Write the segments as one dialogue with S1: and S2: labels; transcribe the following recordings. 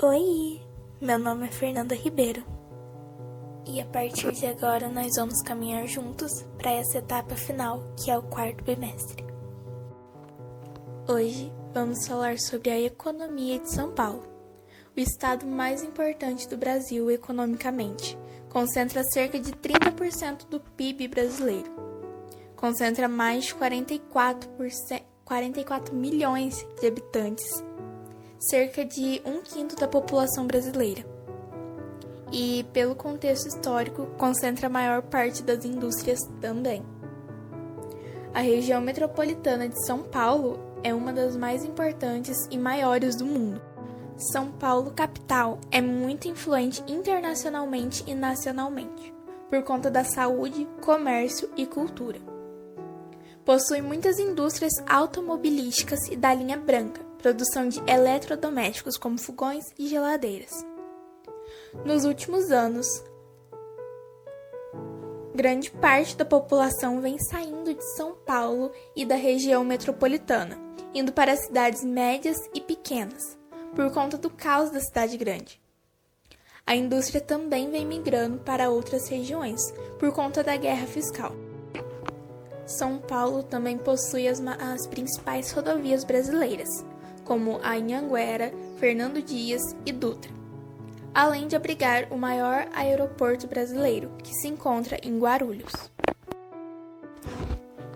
S1: Oi, meu nome é Fernanda Ribeiro e a partir de agora nós vamos caminhar juntos para essa etapa final que é o quarto bimestre. Hoje vamos falar sobre a economia de São Paulo, o estado mais importante do Brasil economicamente. Concentra cerca de 30% do PIB brasileiro. Concentra mais de 44, 44 milhões de habitantes cerca de um quinto da população brasileira. E, pelo contexto histórico, concentra a maior parte das indústrias também. A região metropolitana de São Paulo é uma das mais importantes e maiores do mundo. São Paulo, capital, é muito influente internacionalmente e nacionalmente, por conta da saúde, comércio e cultura. Possui muitas indústrias automobilísticas e da linha branca, produção de eletrodomésticos como fogões e geladeiras. Nos últimos anos, grande parte da população vem saindo de São Paulo e da região metropolitana, indo para cidades médias e pequenas, por conta do caos da cidade grande. A indústria também vem migrando para outras regiões, por conta da guerra fiscal. São Paulo também possui as, as principais rodovias brasileiras, como Anhanguera, Fernando Dias e Dutra, além de abrigar o maior aeroporto brasileiro, que se encontra em Guarulhos.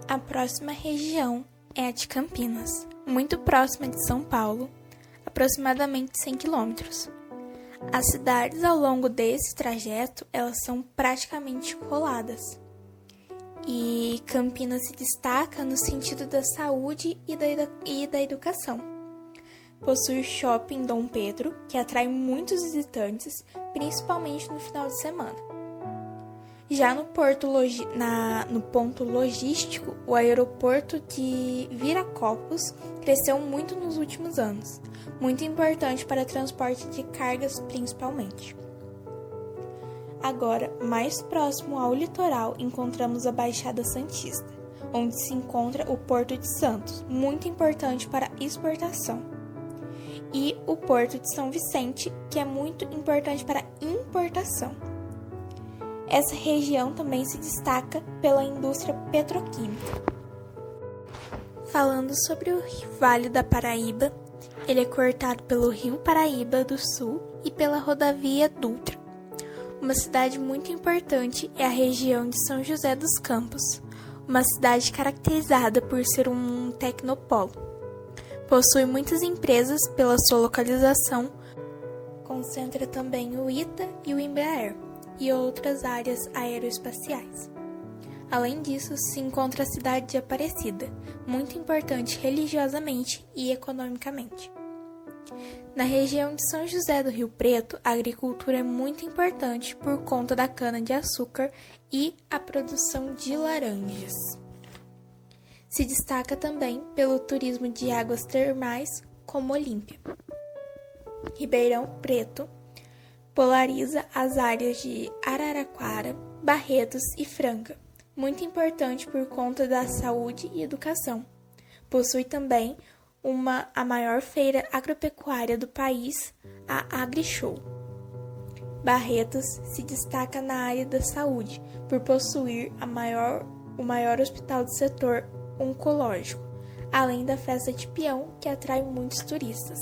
S1: A próxima região é a de Campinas, muito próxima de São Paulo, aproximadamente 100 quilômetros. As cidades ao longo desse trajeto, elas são praticamente coladas. E Campinas se destaca no sentido da saúde e da, e da educação possui o Shopping Dom Pedro, que atrai muitos visitantes, principalmente no final de semana. Já no, porto na, no ponto logístico, o aeroporto de Viracopos cresceu muito nos últimos anos, muito importante para transporte de cargas principalmente. Agora, mais próximo ao litoral, encontramos a Baixada Santista, onde se encontra o Porto de Santos, muito importante para exportação e o Porto de São Vicente, que é muito importante para importação. Essa região também se destaca pela indústria petroquímica. Falando sobre o Vale da Paraíba, ele é cortado pelo Rio Paraíba do Sul e pela rodovia Dutra. Uma cidade muito importante é a região de São José dos Campos, uma cidade caracterizada por ser um tecnopolo. Possui muitas empresas pela sua localização, concentra também o ITA e o Embraer e outras áreas aeroespaciais. Além disso, se encontra a cidade de Aparecida, muito importante religiosamente e economicamente. Na região de São José do Rio Preto, a agricultura é muito importante por conta da cana-de-açúcar e a produção de laranjas. Se destaca também pelo turismo de águas termais, como Olímpia. Ribeirão Preto polariza as áreas de Araraquara, Barretos e Franca, muito importante por conta da saúde e educação. Possui também uma, a maior feira agropecuária do país, a AgriShow. Barretos se destaca na área da saúde por possuir maior, o maior hospital do setor oncológico, além da festa de peão, que atrai muitos turistas.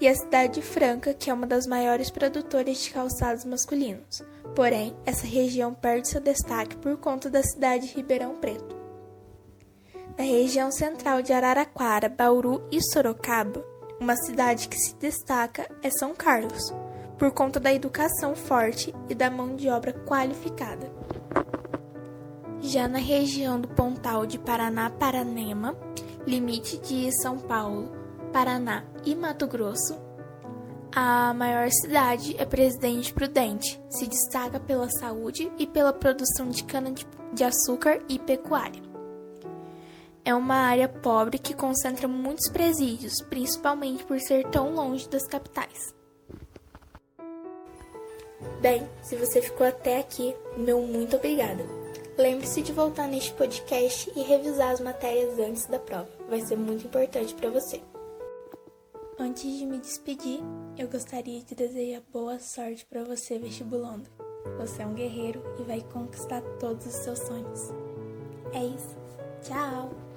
S1: E a cidade de Franca, que é uma das maiores produtoras de calçados masculinos. Porém, essa região perde seu destaque por conta da cidade de Ribeirão Preto. Na região central de Araraquara, Bauru e Sorocaba, uma cidade que se destaca é São Carlos, por conta da educação forte e da mão de obra qualificada. Já na região do Pontal de Paraná-Paranema, limite de São Paulo, Paraná e Mato Grosso, a maior cidade é Presidente Prudente, se destaca pela saúde e pela produção de cana-de-açúcar e pecuária. É uma área pobre que concentra muitos presídios, principalmente por ser tão longe das capitais. Bem, se você ficou até aqui, meu muito obrigada. Lembre-se de voltar neste podcast e revisar as matérias antes da prova. Vai ser muito importante para você. Antes de me despedir, eu gostaria de desejar boa sorte para você, vestibulando. Você é um guerreiro e vai conquistar todos os seus sonhos. É isso. Tchau!